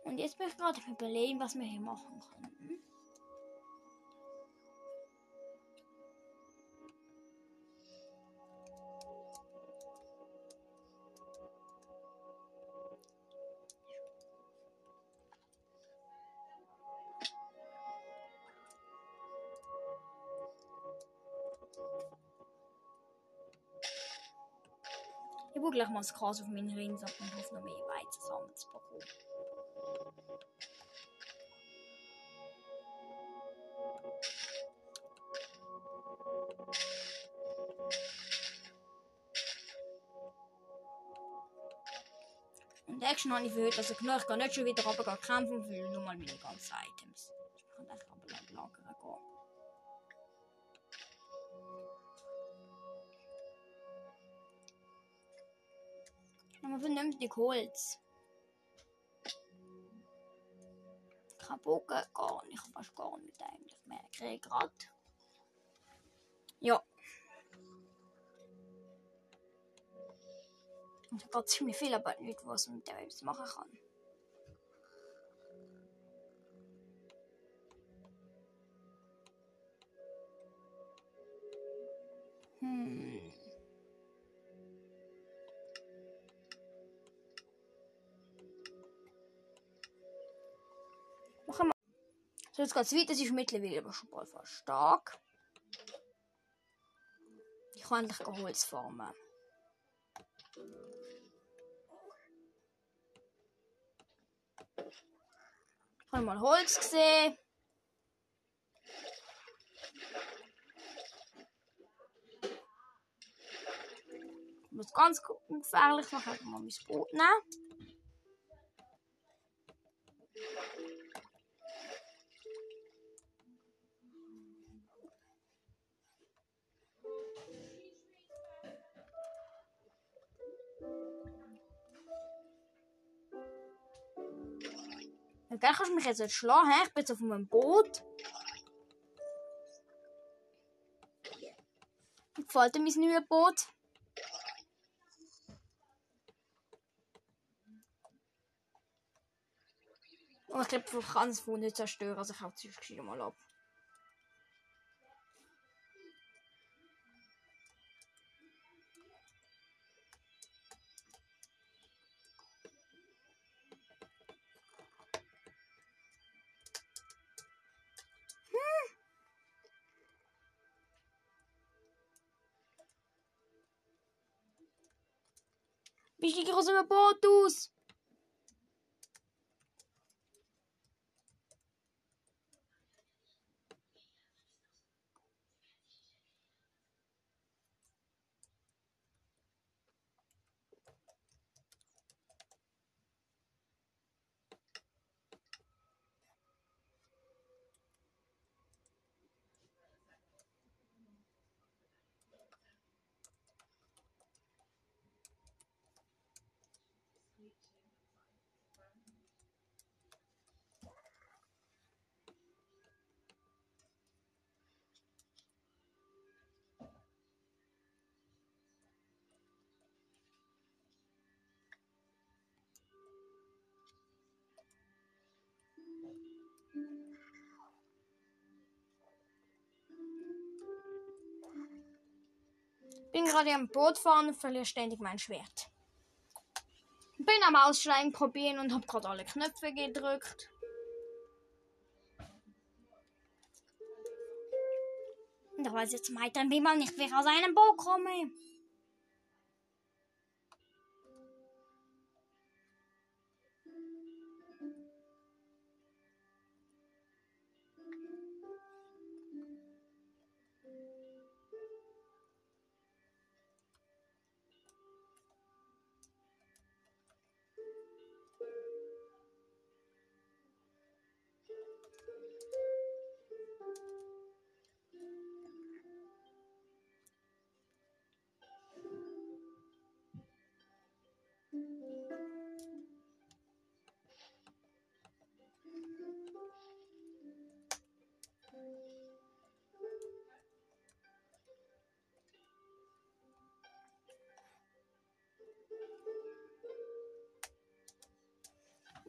Und jetzt bin ich gerade überlegen, was wir hier machen können. Gleich mal das Gras auf meinen Rins ab und hoffe noch mehr Weizen zusammenzubekommen. Und Action habe ich für heute also genug. Ich gehe nicht schon wieder runter kämpfen will nur mal meine ganzen Items. Ich kann einfach aber Aber vernünftig Holz. Kein Bogen, gar nicht, fast gar nicht eigentlich. Merke ich gerade. Ja. Ich habe ziemlich viel, aber nicht, was man mit dem jetzt machen kann. Hm. Weiter. Es ist mittlerweile aber schon fast stark. Ich kann endlich Holz formen. Ich habe mal Holz gesehen. muss ganz gefährlich machen. Ich mal mein Boot nehmen. Okay, kannst du mich jetzt nicht schlagen? Ich bin jetzt auf einem Boot. Gefällt dir mein neues Boot? Oh, ich glaube, ich kann es wohl nicht zerstören, also ich hau es mal ab. Wie stieg Bin gerade am Boot fahren und verliere ständig mein Schwert. Bin am Aussteigen probieren und habe gerade alle Knöpfe gedrückt. Und da weiß jetzt weiter, wie man nicht mehr aus einem Boot komme.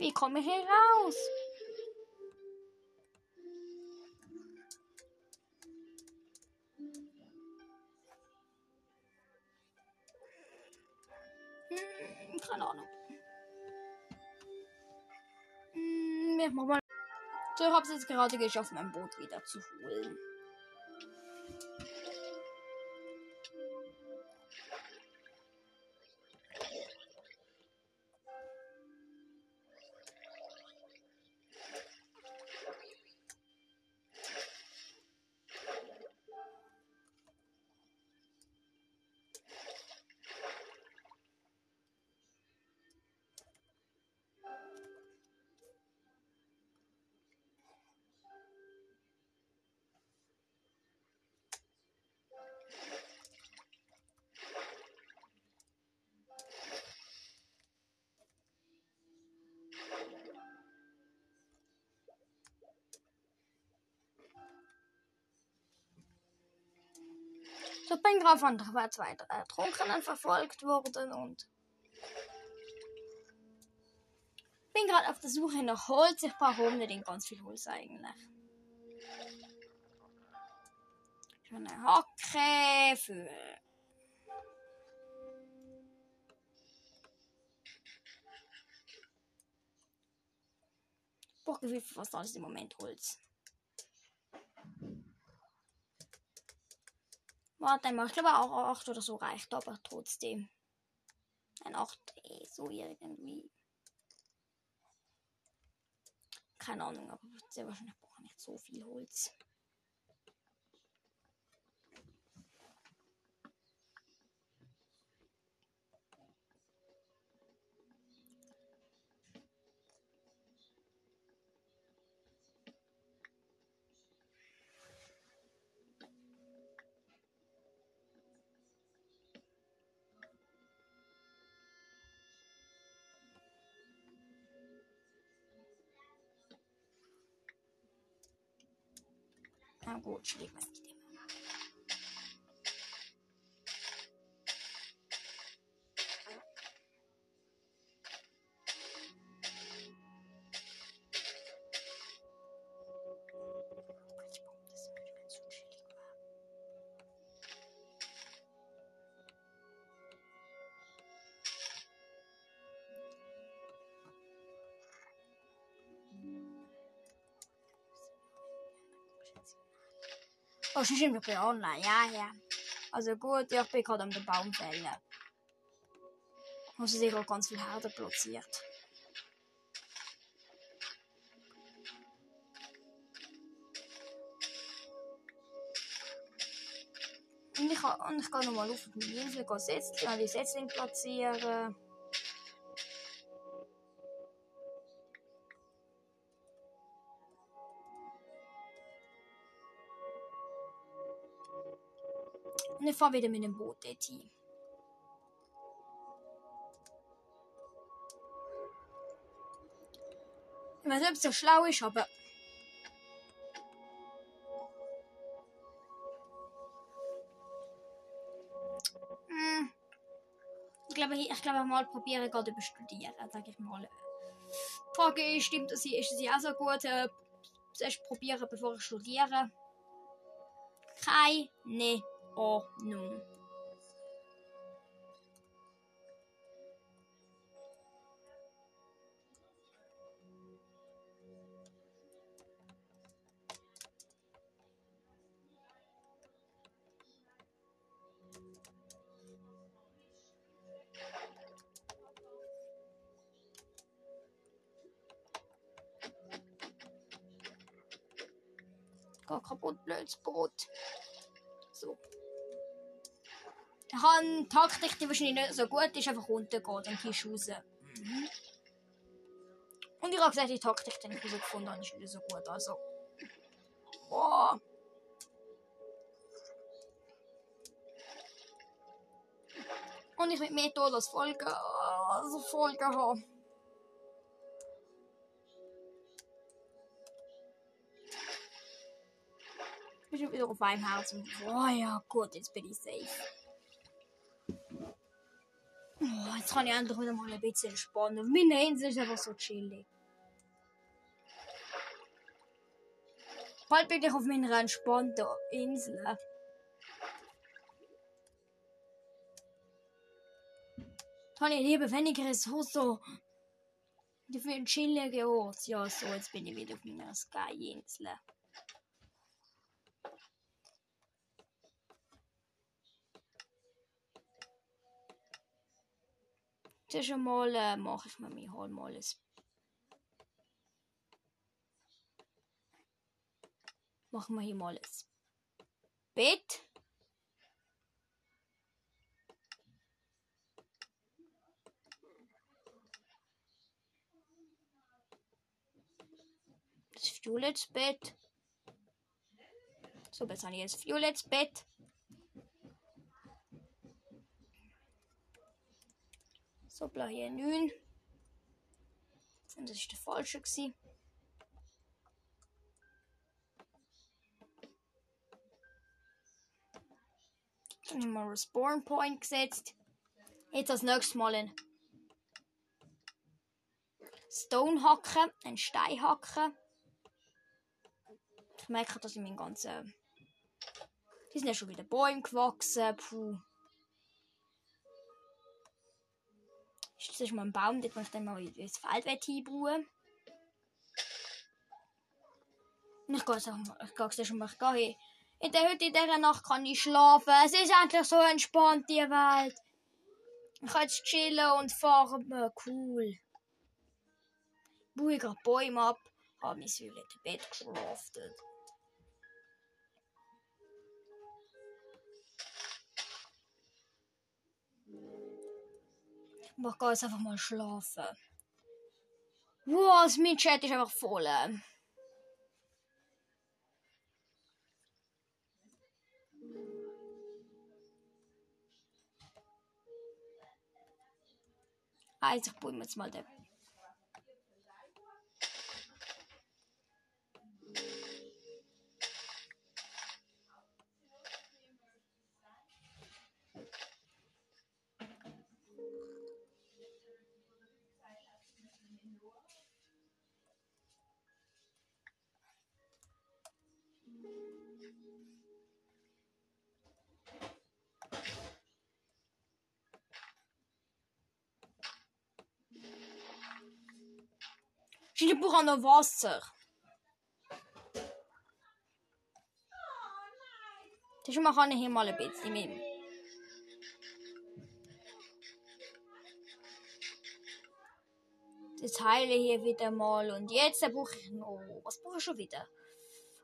Wie komme hier raus? Hm, keine Ahnung. Hm, ich mach mal. So, ich habe es jetzt gerade geschafft, mein Boot wieder zu holen. So bin gerade von zwei Trunkenen verfolgt worden und bin gerade auf der Suche nach Holz. Ich brauche unbedingt ganz viel Holz eigentlich. Schon eine Hacke für brauche fast alles im Moment Holz. Warte mal, ich glaube auch 8 oder so reicht, aber trotzdem. Ein 8, eh, so irgendwie. Keine Ahnung, aber sehr wahrscheinlich brauche ich nicht so viel Holz. Gut, schlägt was nicht immer. Oh, schon stimmt, ich bin online. Ja, ja. Also gut, ja, ich bin gerade am den Baum fällen. Hast du sicher ganz viel Herde platziert. Und ich, und ich gehe nochmal auf die Insel, gehe Setzling, die Setzling platzieren. Ich fahre wieder mit dem Boot dorthin. Ich weiß nicht, ob es so schlau ist, aber. Hm. Ich glaube, ich, ich glaube mal probieren gerade über studieren, sage ich mal. Die Frage ist, stimmt das, ist ja auch so gut, äh, zuerst probieren, bevor ich studiere? Keine Ahnung. Gar kaputt, blödes Boot. So. Habe eine Taktik, die wahrscheinlich nicht so gut ist, einfach runtergehen, dann gehst du raus. Mhm. Und ich habe gesagt, die Taktik, die ich herausgefunden habe, ist nicht so gut. Also. Boah. Und ich mit mehr Tod als Folge, also Folge haben. Ich bin wieder auf einem Herz und boah, ja gut, jetzt bin ich safe. Oh, jetzt kann ich endlich wieder mal ein bisschen entspannen. Meine Insel ist einfach so chillig. Bald bin ich auf meiner entspannten Insel. Habe ich lieber weniger Ressourcen. Dafür ein chilliger Ort. Ja, so, jetzt bin ich wieder auf meiner Sky-Insel. Zuerst einmal äh, mache ich mir mir hol mal ein Machen wir hier mal ein Bett. Das violettes Bett. So, ich jetzt violettes Bett. So, blau hier 9. Das ist der falsche gewesen. Dann haben wir einen Spawn Point gesetzt. Jetzt als nächstes Mal ein Stone hacken, ein Stein hacken. Ich merke, dass ich mein ganzen. Die sind ja schon wieder Bäume gewachsen. Puh. Mal ein Baum, dort muss ich dann mal ins Feld hinbauen. Und ich gehe einfach mal, ich gehe schon mal, ich. In der Hütte in dieser Nacht kann ich schlafen. Es ist endlich so entspannt, die Welt. Ich kann jetzt chillen und farmen. Cool. Baue ich gerade Bäume ab. Habe mein violette Bett craftet. Gehe jetzt einfach mal schlafen. Wow, mein Chat ist einfach voll. Also, ich baue mir jetzt mal den. Noch Wasser. Das kann ich hier mal ein bisschen mit. Das heile hier wieder mal. Und jetzt brauche ich noch. Was brauche ich schon wieder?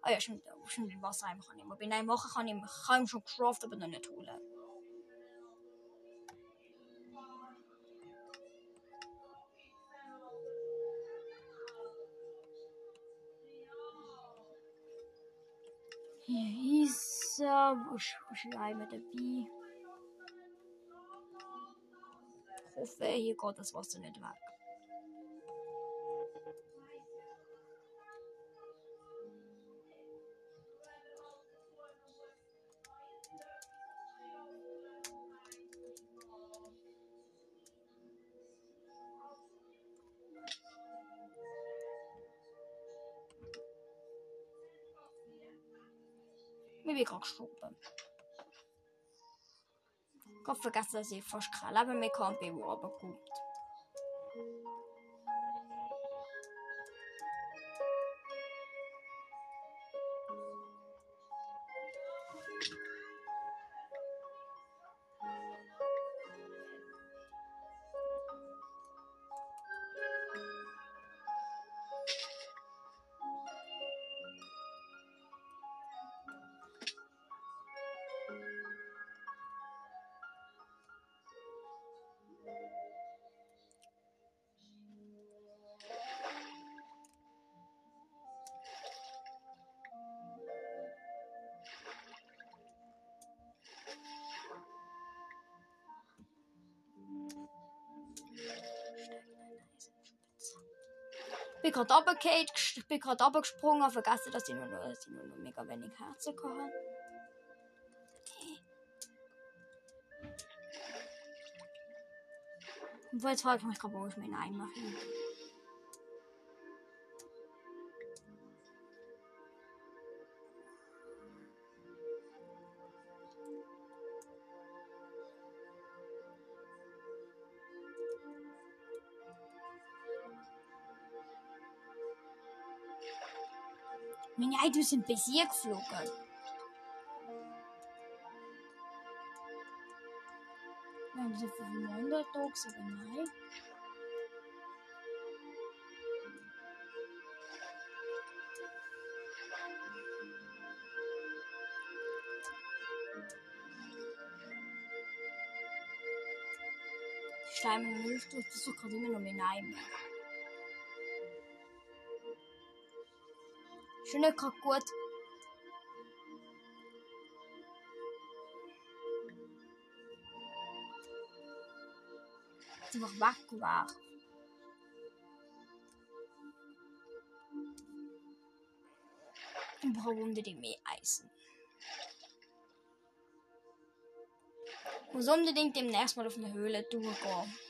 Ah ja, stimmt. Stimmt, Wasser einfach ich mal. Bei einem machen kann ich, kann ich schon craften, aber noch nicht holen. Hier ist er. Ist einmal dabei? Ich hoffe, hier geht das Wasser nicht weg. Mir bin gerade gestorben. Ich habe vergessen, dass ich fast kein Leben mehr bin aber gut. Gerade runtergefallen, ich bin gerade runtergesprungen, vergessen, dass ich nur, dass ich nur noch mega wenig Herzen habe. Und jetzt frage ich mich gerade, wo ich meinen Eimer hin. Items sind bis hier geflogen. Wir haben so viele 900 Dogs, aber nein. Steine nicht, das ist doch gerade immer noch mein Eimer. Schöne gut. Einfach weggeworfen. Ich brauche unbedingt mehr Eisen. Ich muss unbedingt demnächst mal auf eine Höhle durchgehen.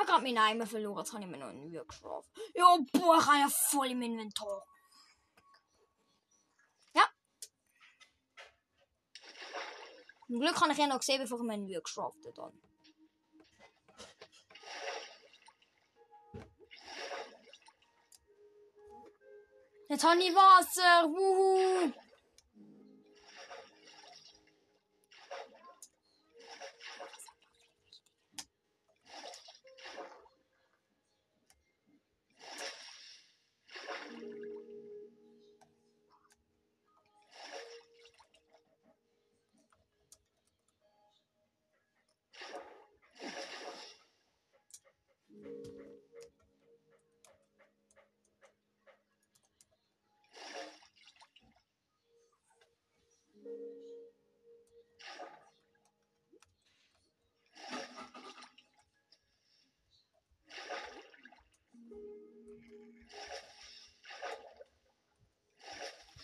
Habe gerade meinen Eimer verloren. Jetzt habe ich mir noch einen geschlafen. Ja, boah, ich habe voll im Inventar. Ja. Zum Glück habe ich ja noch gesehen, bevor ich Mühe geschlafen habe. Jetzt habe ich Wasser. Wuhu.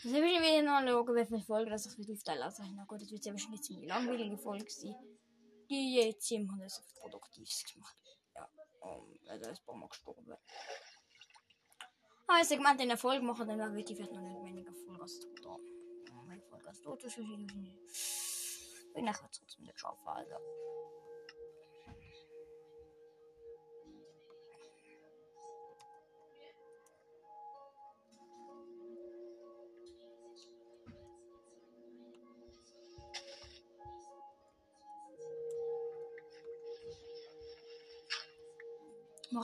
Also ich will wieder noch schauen, wie viele Folgen das ich wieder aufteilen Also, na gut, das wird ja wahrscheinlich eine ziemlich langweilige Folge sein. Die jetzt haben das Produktives gemacht. Ja, um, er ist ein paar Mal gestorben. Aber ich meine, in der Folge machen, dann wird die vielleicht noch nicht weniger Folge tot. Meine Folge als tot ist wahrscheinlich nicht. Bin nachher trotzdem nicht schaffen, also.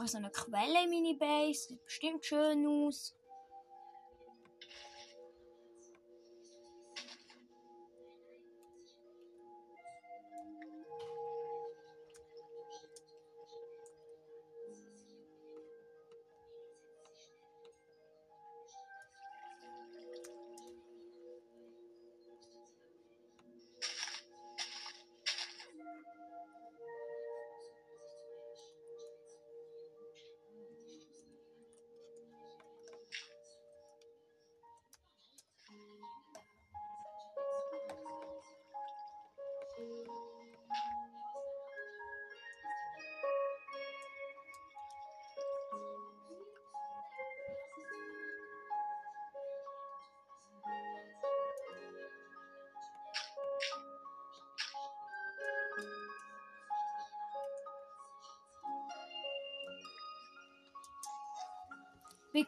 Mache so eine Quelle in meine Base. Sieht bestimmt schön aus.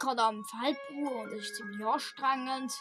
Gerade am Fallbuhr und das ist ziemlich anstrengend.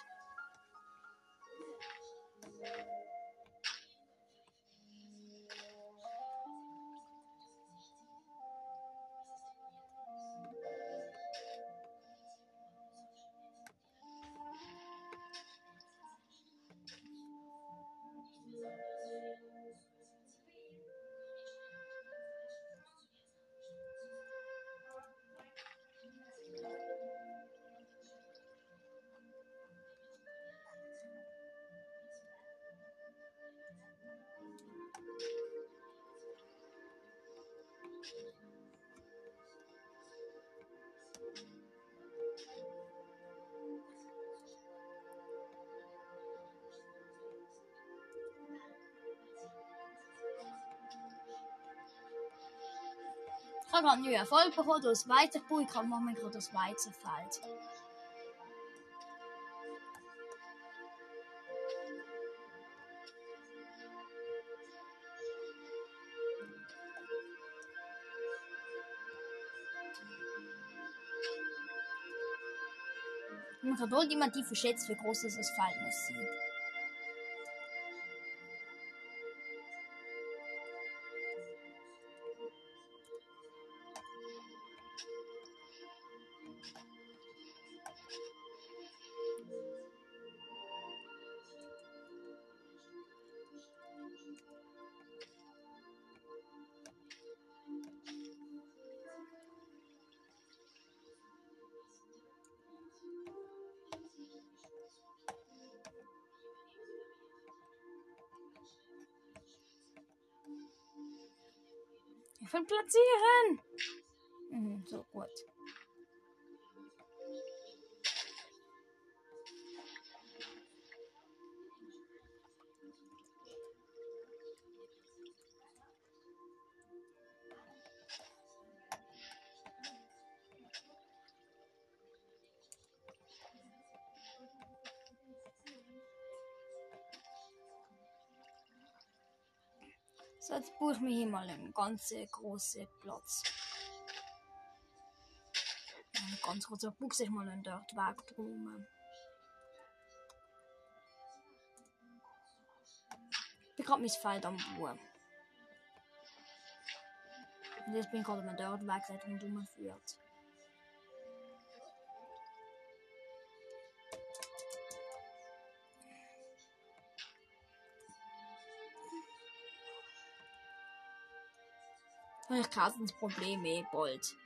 Einen neuen Erfolg bekommen durch das Weizenbau. Ich kann machen gerade das Weizenfeld. Man kann die verschätzt, wie groß das Feld muss will platzieren. So, jetzt buche ich mir hier mal einen ganz großen Platz. Ein ganz großer Buch sich mal einen dort Weg drum. Ich bin gerade mein Feld am Buchen. Und jetzt bin ich gerade mal dort Weg, der rundherum Ach, Carstens Problem, ey, Bolt.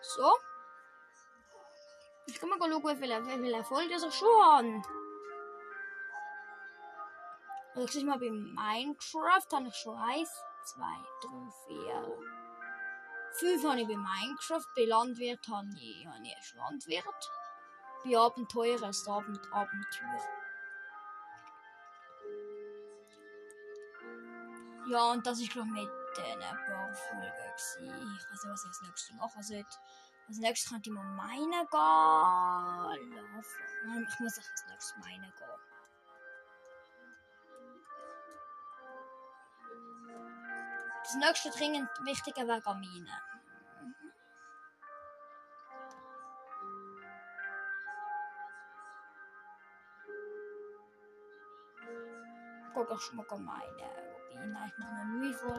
So. Ich komme mal gucken, wie viel, wie viel Erfolg ist er schon. Also ich mal bei Minecraft habe ich schon 1, 2, 3, 4, 5 habe ich bei Minecraft. Bei Landwirt habe ich, habe ich erst Landwirt. Bei Abenteuer ist Abend Abenteuer. Ja, und das ist glaube mit den paar Folgen. gewesen. Ich weiß nicht, was ich als nächstes machen sollte. Als nächstes könnte ich mal meinen gehen. Ich muss als nächstes meinen gehen. Das nächste dringend wichtige wäre Gamine. Guck ich schon mal meine. Nein, ich mache eine neue Folge.